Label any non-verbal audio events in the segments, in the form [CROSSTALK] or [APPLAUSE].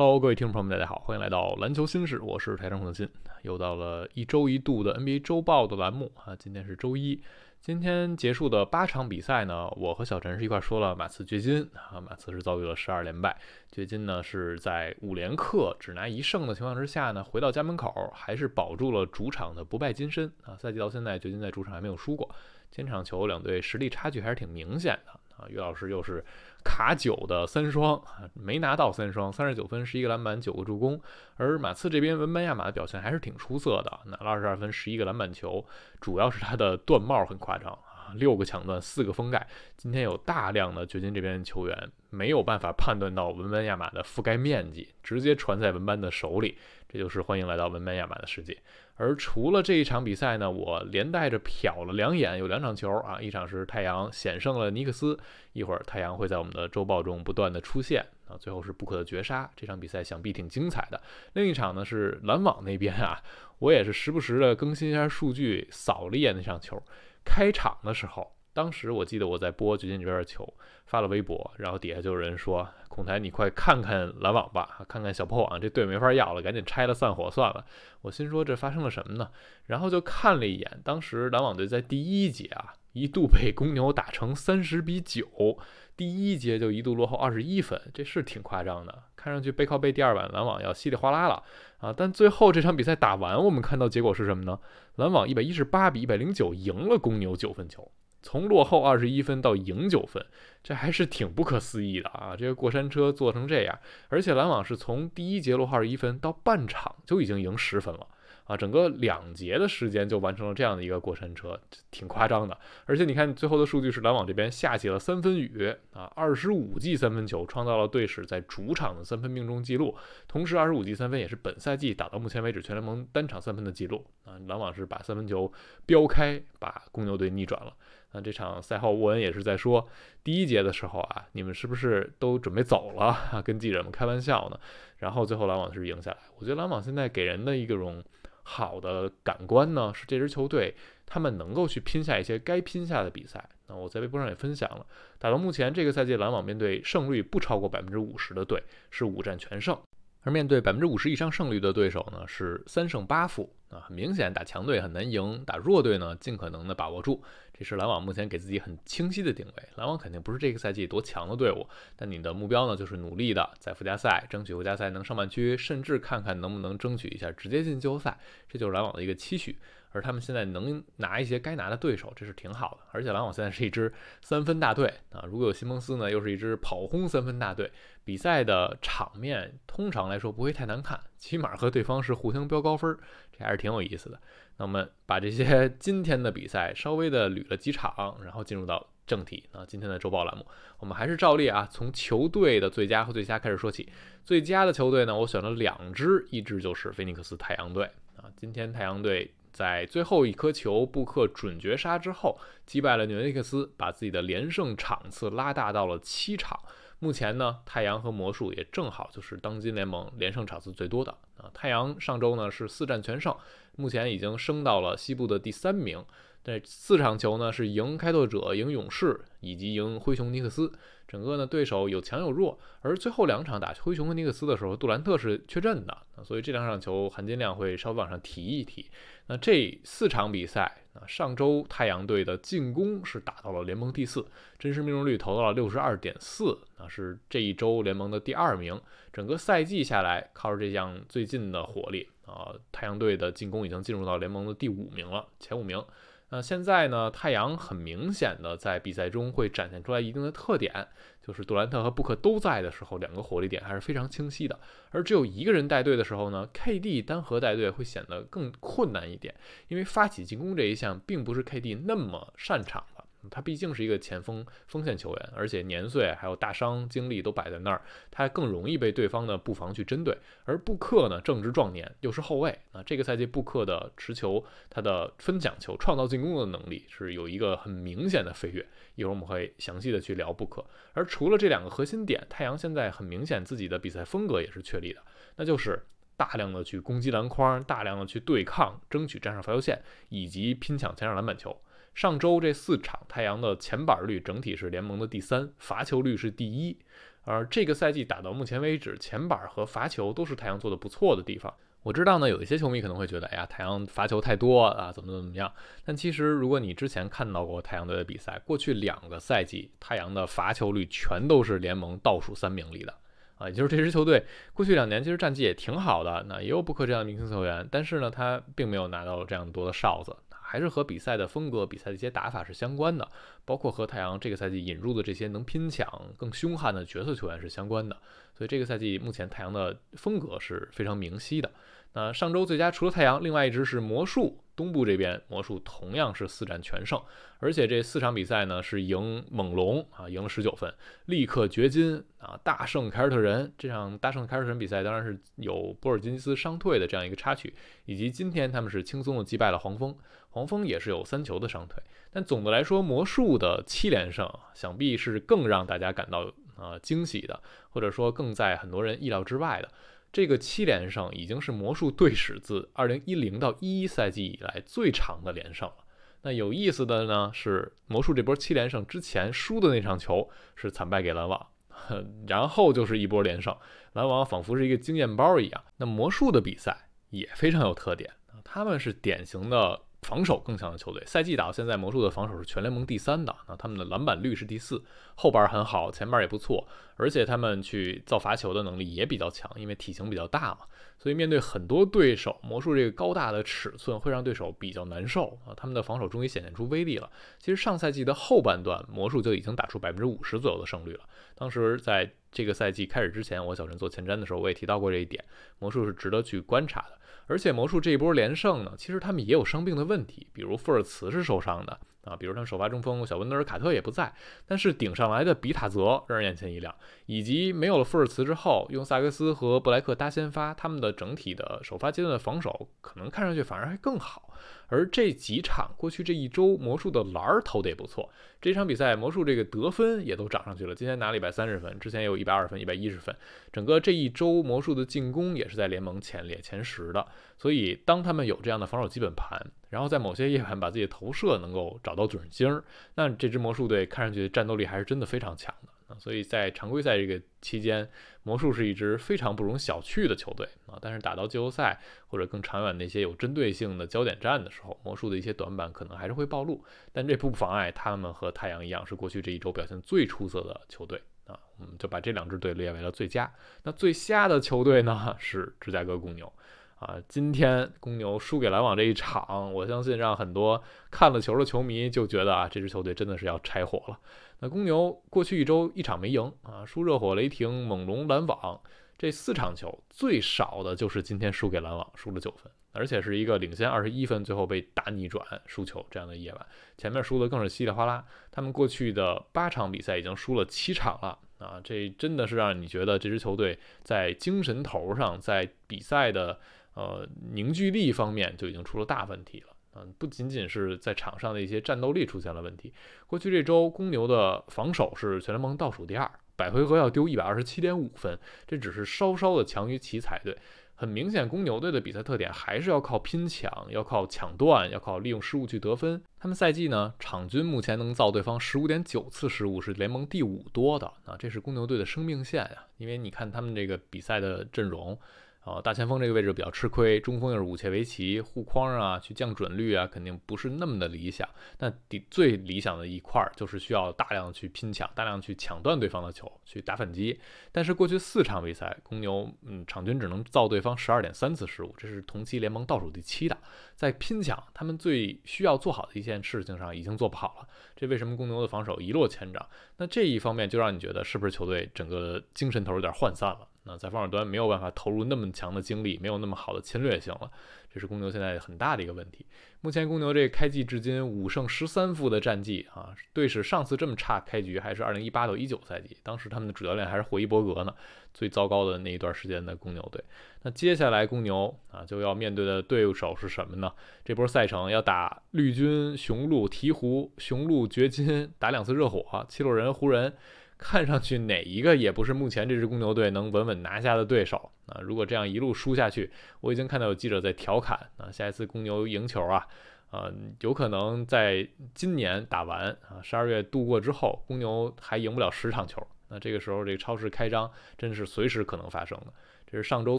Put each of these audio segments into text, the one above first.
Hello，各位听众朋友们，大家好，欢迎来到篮球新事，我是台上孔德新。又到了一周一度的 NBA 周报的栏目啊，今天是周一，今天结束的八场比赛呢，我和小陈是一块说了马刺掘金啊，马刺是遭遇了十二连败，掘金呢是在五连客只拿一胜的情况之下呢，回到家门口还是保住了主场的不败金身啊，赛季到现在掘金在主场还没有输过，前场球两队实力差距还是挺明显的啊，于老师又是。卡九的三双没拿到三双，三十九分，十一个篮板，九个助攻。而马刺这边文班亚马的表现还是挺出色的，拿了二十二分，十一个篮板球，主要是他的断帽很夸张啊，六个抢断，四个封盖。今天有大量的掘金这边球员没有办法判断到文班亚马的覆盖面积，直接传在文班的手里，这就是欢迎来到文班亚马的世界。而除了这一场比赛呢，我连带着瞟了两眼，有两场球啊，一场是太阳险胜了尼克斯，一会儿太阳会在我们的周报中不断的出现啊，最后是布克的绝杀，这场比赛想必挺精彩的。另一场呢是篮网那边啊，我也是时不时的更新一下数据，扫了一眼那场球，开场的时候。当时我记得我在播掘金这边的球，发了微博，然后底下就有人说：“孔台，你快看看篮网吧，看看小破网，这队没法要了，赶紧拆了散伙算了。”我心说这发生了什么呢？然后就看了一眼，当时篮网队在第一节啊，一度被公牛打成三十比九，第一节就一度落后二十一分，这是挺夸张的。看上去背靠背第二晚篮网要稀里哗啦了啊！但最后这场比赛打完，我们看到结果是什么呢？篮网一百一十八比一百零九赢了公牛九分球。从落后二十一分到赢九分，这还是挺不可思议的啊！这个过山车做成这样，而且篮网是从第一节落后二十一分到半场就已经赢十分了啊！整个两节的时间就完成了这样的一个过山车，挺夸张的。而且你看最后的数据是篮网这边下起了三分雨啊，二十五记三分球创造了队史在主场的三分命中记录，同时二十五记三分也是本赛季打到目前为止全联盟单场三分的记录啊！篮网是把三分球飙开，把公牛队逆转了。那这场赛后，沃恩也是在说，第一节的时候啊，你们是不是都准备走了？[LAUGHS] 跟记者们开玩笑呢。然后最后篮网是赢下来。我觉得篮网现在给人的一种好的感官呢，是这支球队他们能够去拼下一些该拼下的比赛。那我在微博上也分享了，打到目前这个赛季，篮网面对胜率不超过百分之五十的队是五战全胜，而面对百分之五十以上胜率的对手呢是三胜八负。啊，很明显打强队很难赢，打弱队呢尽可能的把握住。这是篮网目前给自己很清晰的定位。篮网肯定不是这个赛季多强的队伍，但你的目标呢，就是努力的在附加赛争取附加赛能上半区，甚至看看能不能争取一下直接进季后赛，这就是篮网的一个期许。而他们现在能拿一些该拿的对手，这是挺好的。而且篮网现在是一支三分大队啊，如果有西蒙斯呢，又是一支跑轰三分大队，比赛的场面通常来说不会太难看，起码和对方是互相飙高分，这还是挺有意思的。那我们把这些 [LAUGHS] 今天的比赛稍微的捋了几场，然后进入到正题啊。今天的周报栏目，我们还是照例啊，从球队的最佳和最佳开始说起。最佳的球队呢，我选了两支，一支就是菲尼克斯太阳队啊。今天太阳队在最后一颗球布克准绝杀之后，击败了纽约尼克斯，把自己的连胜场次拉大到了七场。目前呢，太阳和魔术也正好就是当今联盟连胜场次最多的啊。太阳上周呢是四战全胜。目前已经升到了西部的第三名，这四场球呢是赢开拓者、赢勇士以及赢灰熊尼克斯，整个呢对手有强有弱，而最后两场打灰熊和尼克斯的时候，杜兰特是缺阵的，所以这两场球含金量会稍微往上提一提。那这四场比赛，啊，上周太阳队的进攻是打到了联盟第四，真实命中率投到了六十二点四，那是这一周联盟的第二名。整个赛季下来，靠着这项最近的火力。啊，太阳队的进攻已经进入到联盟的第五名了，前五名。那现在呢，太阳很明显的在比赛中会展现出来一定的特点，就是杜兰特和布克都在的时候，两个火力点还是非常清晰的。而只有一个人带队的时候呢，KD 单核带队会显得更困难一点，因为发起进攻这一项并不是 KD 那么擅长的。他毕竟是一个前锋锋线球员，而且年岁还有大伤经历都摆在那儿，他更容易被对方的布防去针对。而布克呢，正值壮年，又是后卫，那这个赛季布克的持球、他的分享球、创造进攻的能力是有一个很明显的飞跃。一会儿我们会详细的去聊布克。而除了这两个核心点，太阳现在很明显自己的比赛风格也是确立的，那就是大量的去攻击篮筐，大量的去对抗，争取站上罚球线，以及拼抢前场篮板球。上周这四场，太阳的前板率整体是联盟的第三，罚球率是第一。而这个赛季打到目前为止，前板和罚球都是太阳做的不错的地方。我知道呢，有一些球迷可能会觉得，哎呀，太阳罚球太多啊，怎么怎么样？但其实，如果你之前看到过太阳队的比赛，过去两个赛季，太阳的罚球率全都是联盟倒数三名里的啊，也就是这支球队过去两年其实战绩也挺好的，那也有布克这样的明星球员，但是呢，他并没有拿到这样多的哨子。还是和比赛的风格、比赛的一些打法是相关的，包括和太阳这个赛季引入的这些能拼抢、更凶悍的角色球员是相关的。所以这个赛季目前太阳的风格是非常明晰的。那上周最佳除了太阳，另外一支是魔术。东部这边魔术同样是四战全胜，而且这四场比赛呢是赢猛龙啊，赢了十九分，立刻掘金啊，大胜凯尔特人。这场大胜凯尔特人比赛当然是有波尔津吉斯伤退的这样一个插曲，以及今天他们是轻松的击败了黄蜂，黄蜂也是有三球的伤退。但总的来说，魔术的七连胜想必是更让大家感到呃惊喜的，或者说更在很多人意料之外的。这个七连胜已经是魔术队史自二零一零到一一赛季以来最长的连胜了。那有意思的呢是，魔术这波七连胜之前输的那场球是惨败给篮网，[LAUGHS] 然后就是一波连胜，篮网仿佛是一个经验包一样。那魔术的比赛也非常有特点他们是典型的。防守更强的球队，赛季打到现在，魔术的防守是全联盟第三的。那他们的篮板率是第四，后板很好，前板也不错，而且他们去造罚球的能力也比较强，因为体型比较大嘛。所以面对很多对手，魔术这个高大的尺寸会让对手比较难受啊。他们的防守终于显现出威力了。其实上赛季的后半段，魔术就已经打出百分之五十左右的胜率了。当时在这个赛季开始之前，我小陈做前瞻的时候，我也提到过这一点，魔术是值得去观察的。而且魔术这一波连胜呢，其实他们也有伤病的问题，比如富尔茨是受伤的啊，比如他们首发中锋小温德尔卡特也不在，但是顶上来的比塔泽让人眼前一亮，以及没有了富尔茨之后，用萨克斯和布莱克搭先发，他们的整体的首发阶段的防守可能看上去反而还更好。而这几场过去这一周，魔术的篮儿投的也不错。这场比赛，魔术这个得分也都涨上去了。今天拿了一百三十分，之前也有一百二十分、一百一十分。整个这一周，魔术的进攻也是在联盟前列前十的。所以，当他们有这样的防守基本盘，然后在某些夜盘把自己的投射能够找到准星儿，那这支魔术队看上去战斗力还是真的非常强的。所以在常规赛这个期间，魔术是一支非常不容小觑的球队啊。但是打到季后赛或者更长远那些有针对性的焦点战的时候，魔术的一些短板可能还是会暴露。但这不妨碍他们和太阳一样，是过去这一周表现最出色的球队啊。我们就把这两支队列为了最佳。那最瞎的球队呢是芝加哥公牛。啊，今天公牛输给篮网这一场，我相信让很多看了球的球迷就觉得啊，这支球队真的是要拆伙了。那公牛过去一周一场没赢啊，输热火、雷霆、猛龙、篮网这四场球，最少的就是今天输给篮网，输了九分，而且是一个领先二十一分，最后被大逆转输球这样的夜晚。前面输的更是稀里哗啦，他们过去的八场比赛已经输了七场了啊，这真的是让你觉得这支球队在精神头上，在比赛的。呃，凝聚力方面就已经出了大问题了。嗯，不仅仅是在场上的一些战斗力出现了问题。过去这周，公牛的防守是全联盟倒数第二，百回合要丢一百二十七点五分，这只是稍稍的强于奇才队。很明显，公牛队的比赛特点还是要靠拼抢，要靠抢断，要靠利用失误去得分。他们赛季呢，场均目前能造对方十五点九次失误，是联盟第五多的。啊，这是公牛队的生命线呀。因为你看他们这个比赛的阵容。啊，大前锋这个位置比较吃亏，中锋又是武切维奇护框啊，去降准率啊，肯定不是那么的理想。那第最理想的一块儿就是需要大量去拼抢，大量去抢断对方的球，去打反击。但是过去四场比赛，公牛嗯场均只能造对方十二点三次失误，这是同期联盟倒数第七的。在拼抢他们最需要做好的一件事情上已经做不好了，这为什么公牛的防守一落千丈？那这一方面就让你觉得是不是球队整个精神头有点涣散了？那在防守端没有办法投入那么强的精力，没有那么好的侵略性了，这是公牛现在很大的一个问题。目前公牛这开季至今五胜十三负的战绩啊，队史上次这么差开局还是二零一八到一九赛季，当时他们的主教练还是霍伊伯格呢，最糟糕的那一段时间的公牛队。那接下来公牛啊就要面对的对手是什么呢？这波赛程要打绿军、雄鹿、鹈鹕、雄鹿、掘金，打两次热火、七六人、湖人。看上去哪一个也不是目前这支公牛队能稳稳拿下的对手啊！如果这样一路输下去，我已经看到有记者在调侃啊，下一次公牛赢球啊，呃，有可能在今年打完啊十二月度过之后，公牛还赢不了十场球那这个时候这个超市开张真是随时可能发生的。这是上周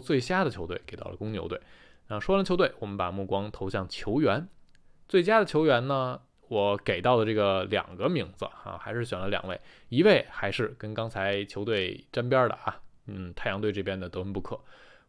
最瞎的球队给到了公牛队。那说完球队，我们把目光投向球员。最佳的球员呢，我给到的这个两个名字啊，还是选了两位，一位还是跟刚才球队沾边的啊，嗯，太阳队这边的德文布克。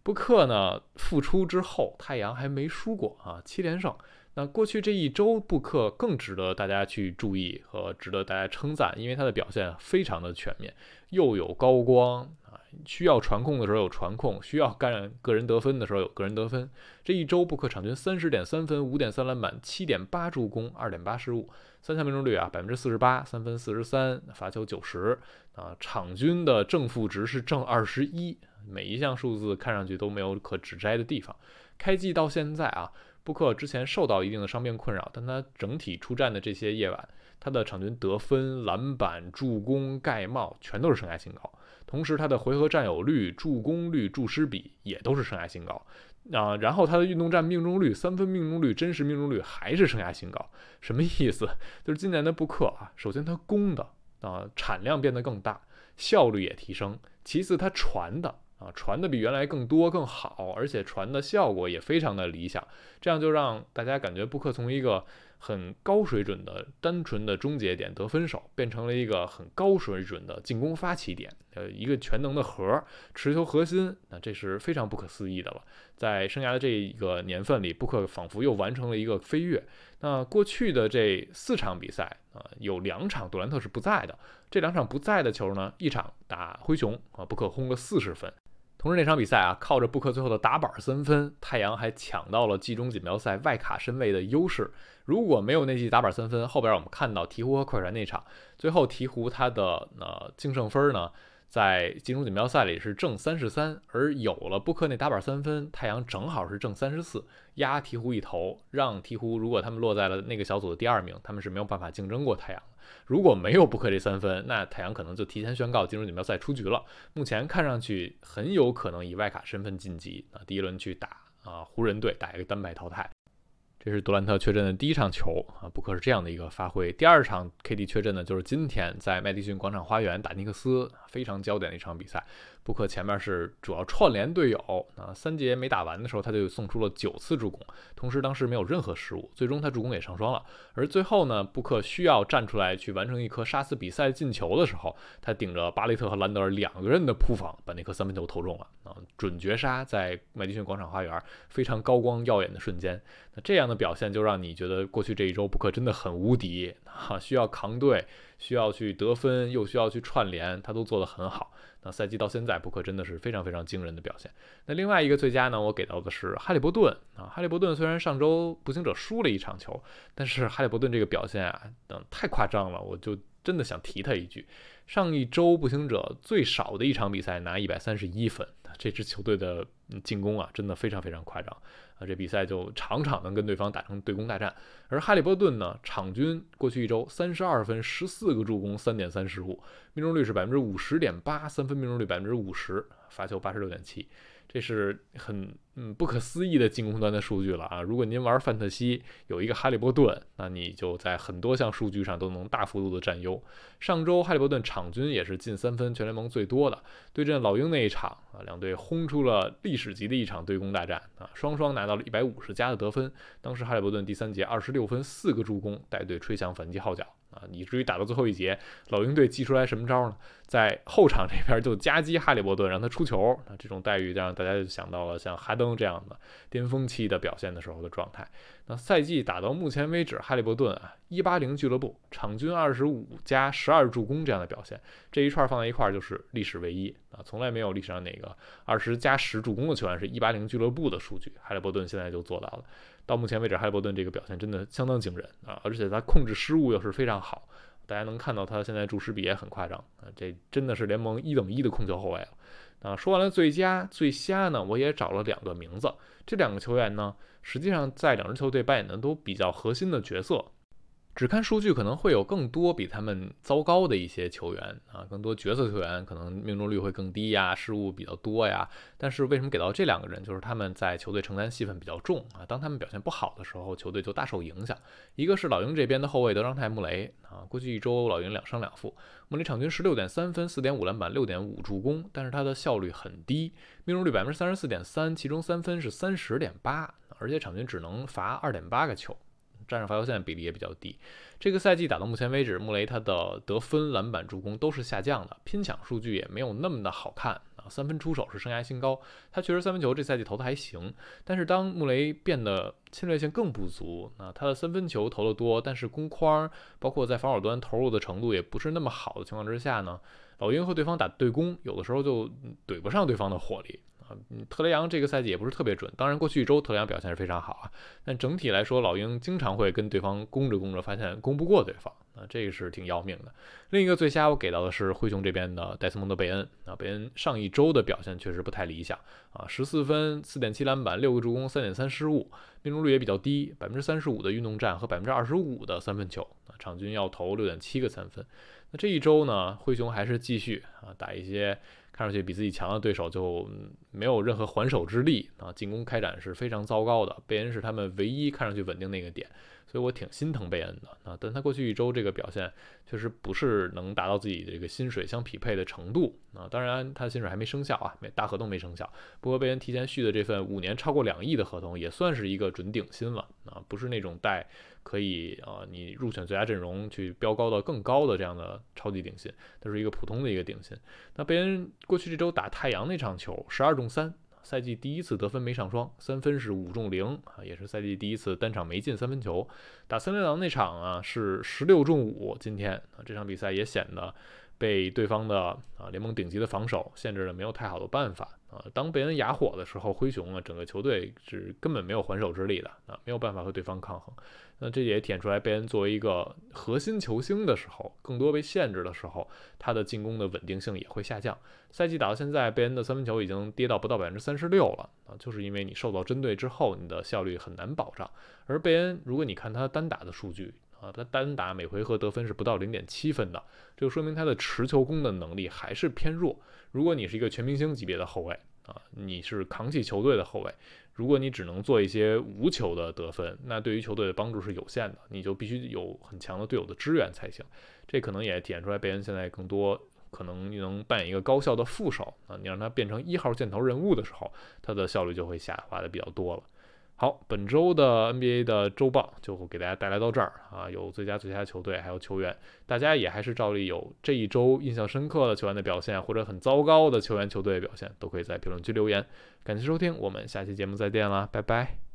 布克呢复出之后，太阳还没输过啊，七连胜。那过去这一周，布克更值得大家去注意和值得大家称赞，因为他的表现非常的全面，又有高光啊，需要传控的时候有传控，需要干个人得分的时候有个人得分。这一周，布克场均三十点三分，五点三篮板，七点八助攻，二点八失误，三项命中率啊百分之四十八，三分四十三，罚球九十啊，场均的正负值是正二十一，每一项数字看上去都没有可指摘的地方。开季到现在啊。布克之前受到一定的伤病困扰，但他整体出战的这些夜晚，他的场均得分、篮板、助攻、盖帽全都是生涯新高。同时，他的回合占有率、助攻率、助失比也都是生涯新高。啊，然后他的运动战命中率、三分命中率、真实命中率还是生涯新高。什么意思？[LAUGHS] 就是今年的布克啊，首先他攻的啊产量变得更大，效率也提升；其次他传的。啊，传的比原来更多更好，而且传的效果也非常的理想，这样就让大家感觉布克从一个很高水准的单纯的终结点得分手，变成了一个很高水准的进攻发起点，呃，一个全能的核，持球核心，那这是非常不可思议的了。在生涯的这一个年份里，布克仿佛又完成了一个飞跃。那过去的这四场比赛啊，有两场杜兰特是不在的，这两场不在的球呢，一场打灰熊啊，布克轰了四十分。同时那场比赛啊，靠着布克最后的打板三分，太阳还抢到了季中锦标赛外卡身位的优势。如果没有那记打板三分，后边我们看到鹈鹕和快船那场，最后鹈鹕他的呃净胜分呢，在季中锦标赛里是正三十三，而有了布克那打板三分，太阳正好是正三十四，压鹈鹕一头，让鹈鹕如果他们落在了那个小组的第二名，他们是没有办法竞争过太阳。如果没有布克这三分，那太阳可能就提前宣告进入锦标赛出局了。目前看上去很有可能以外卡身份晋级啊，第一轮去打啊湖人队，打一个单败淘汰。这是杜兰特缺阵的第一场球啊，布克是这样的一个发挥。第二场 KD 缺阵呢，就是今天在麦迪逊广场花园打尼克斯，非常焦点的一场比赛。布克前面是主要串联队友，啊，三节没打完的时候，他就送出了九次助攻，同时当时没有任何失误，最终他助攻也上双了。而最后呢，布克需要站出来去完成一颗杀死比赛进球的时候，他顶着巴雷特和兰德尔两个人的扑防，把那颗三分球投中了，啊，准绝杀在麦迪逊广场花园非常高光耀眼的瞬间。那这样的表现就让你觉得过去这一周布克真的很无敌，哈，需要扛队，需要去得分，又需要去串联，他都做得很好。那赛季到现在，布克真的是非常非常惊人的表现。那另外一个最佳呢，我给到的是哈利伯顿啊。哈利伯顿虽然上周步行者输了一场球，但是哈利伯顿这个表现啊，等太夸张了，我就真的想提他一句。上一周步行者最少的一场比赛拿一百三十一分，这支球队的进攻啊，真的非常非常夸张。这比赛就场场能跟对方打成对攻大战，而哈利波顿呢，场均过去一周三十二分、十四个助攻、三点三失误，命中率是百分之五十点八，三分命中率百分之五十，罚球八十六点七。这是很嗯不可思议的进攻端的数据了啊！如果您玩范特西有一个哈利波顿，那你就在很多项数据上都能大幅度的占优。上周哈利波顿场均也是进三分全联盟最多的，对阵老鹰那一场啊，两队轰出了历史级的一场对攻大战啊，双双拿到了一百五十加的得分。当时哈利波顿第三节二十六分四个助攻，带队吹响反击号角。啊，以至于打到最后一节，老鹰队祭出来什么招呢？在后场这边就夹击哈利伯顿，让他出球。那这种待遇让大家就想到了像哈登这样的巅峰期的表现的时候的状态。那赛季打到目前为止，哈利伯顿啊，一八零俱乐部场均二十五加十二助攻这样的表现，这一串放在一块儿就是历史唯一啊，从来没有历史上哪个二十加十助攻的球员是一八零俱乐部的数据，哈利伯顿现在就做到了。到目前为止，哈利伯顿这个表现真的相当惊人啊！而且他控制失误又是非常好，大家能看到他现在注失比也很夸张啊！这真的是联盟一等一的控球后卫了啊！说完了最佳最瞎呢，我也找了两个名字，这两个球员呢，实际上在两支球队扮演的都比较核心的角色。只看数据可能会有更多比他们糟糕的一些球员啊，更多角色球员可能命中率会更低呀，失误比较多呀。但是为什么给到这两个人？就是他们在球队承担戏份比较重啊。当他们表现不好的时候，球队就大受影响。一个是老鹰这边的后卫德章泰·穆雷啊，过去一周老鹰两胜两负，穆雷场均十六点三分、四点五篮板、六点五助攻，但是他的效率很低，命中率百分之三十四点三，其中三分是三十点八，而且场均只能罚二点八个球。站上罚球线比例也比较低。这个赛季打到目前为止，穆雷他的得分、篮板、助攻都是下降的，拼抢数据也没有那么的好看啊。三分出手是生涯新高，他确实三分球这赛季投的还行。但是当穆雷变得侵略性更不足啊，他的三分球投的多，但是攻框包括在防守端投入的程度也不是那么好的情况之下呢，老鹰和对方打对攻，有的时候就怼不上对方的火力。啊，特雷杨这个赛季也不是特别准。当然，过去一周特雷杨表现是非常好啊。但整体来说，老鹰经常会跟对方攻着攻着，发现攻不过对方啊，这个是挺要命的。另一个最佳我给到的是灰熊这边的戴斯蒙德·贝恩啊，贝恩上一周的表现确实不太理想啊，十四分、四点七篮板、六个助攻、三点三失误，命中率也比较低，百分之三十五的运动战和百分之二十五的三分球啊，场均要投六点七个三分。那这一周呢，灰熊还是继续啊打一些。看上去比自己强的对手就没有任何还手之力啊，进攻开展是非常糟糕的。贝恩是他们唯一看上去稳定那个点，所以我挺心疼贝恩的啊。但他过去一周这个表现确实不是能达到自己这个薪水相匹配的程度啊。当然，他的薪水还没生效啊，没大合同没生效。不过贝恩提前续的这份五年超过两亿的合同也算是一个准顶薪了啊，不是那种带。可以啊，你入选最佳阵容去飙高到更高的这样的超级顶薪，它是一个普通的一个顶薪。那贝恩过去这周打太阳那场球，十二中三，赛季第一次得分没上双，三分是五中零啊，也是赛季第一次单场没进三分球。打森林狼那场啊是十六中五，今天啊这场比赛也显得被对方的啊联盟顶级的防守限制了，没有太好的办法。啊，当贝恩哑火的时候，灰熊啊，整个球队是根本没有还手之力的啊，没有办法和对方抗衡。那这也体现出来，贝恩作为一个核心球星的时候，更多被限制的时候，他的进攻的稳定性也会下降。赛季打到现在，贝恩的三分球已经跌到不到百分之三十六了啊，就是因为你受到针对之后，你的效率很难保障。而贝恩，如果你看他单打的数据啊，他单打每回合得分是不到零点七分的，这就说明他的持球攻的能力还是偏弱。如果你是一个全明星级别的后卫啊，你是扛起球队的后卫，如果你只能做一些无球的得分，那对于球队的帮助是有限的，你就必须有很强的队友的支援才行。这可能也体现出来贝恩现在更多可能能扮演一个高效的副手啊，你让他变成一号箭头人物的时候，他的效率就会下滑的比较多了。好，本周的 NBA 的周报就给大家带来到这儿啊，有最佳最佳球队，还有球员，大家也还是照例有这一周印象深刻的球员的表现，或者很糟糕的球员球队的表现，都可以在评论区留言。感谢收听，我们下期节目再见啦，拜拜。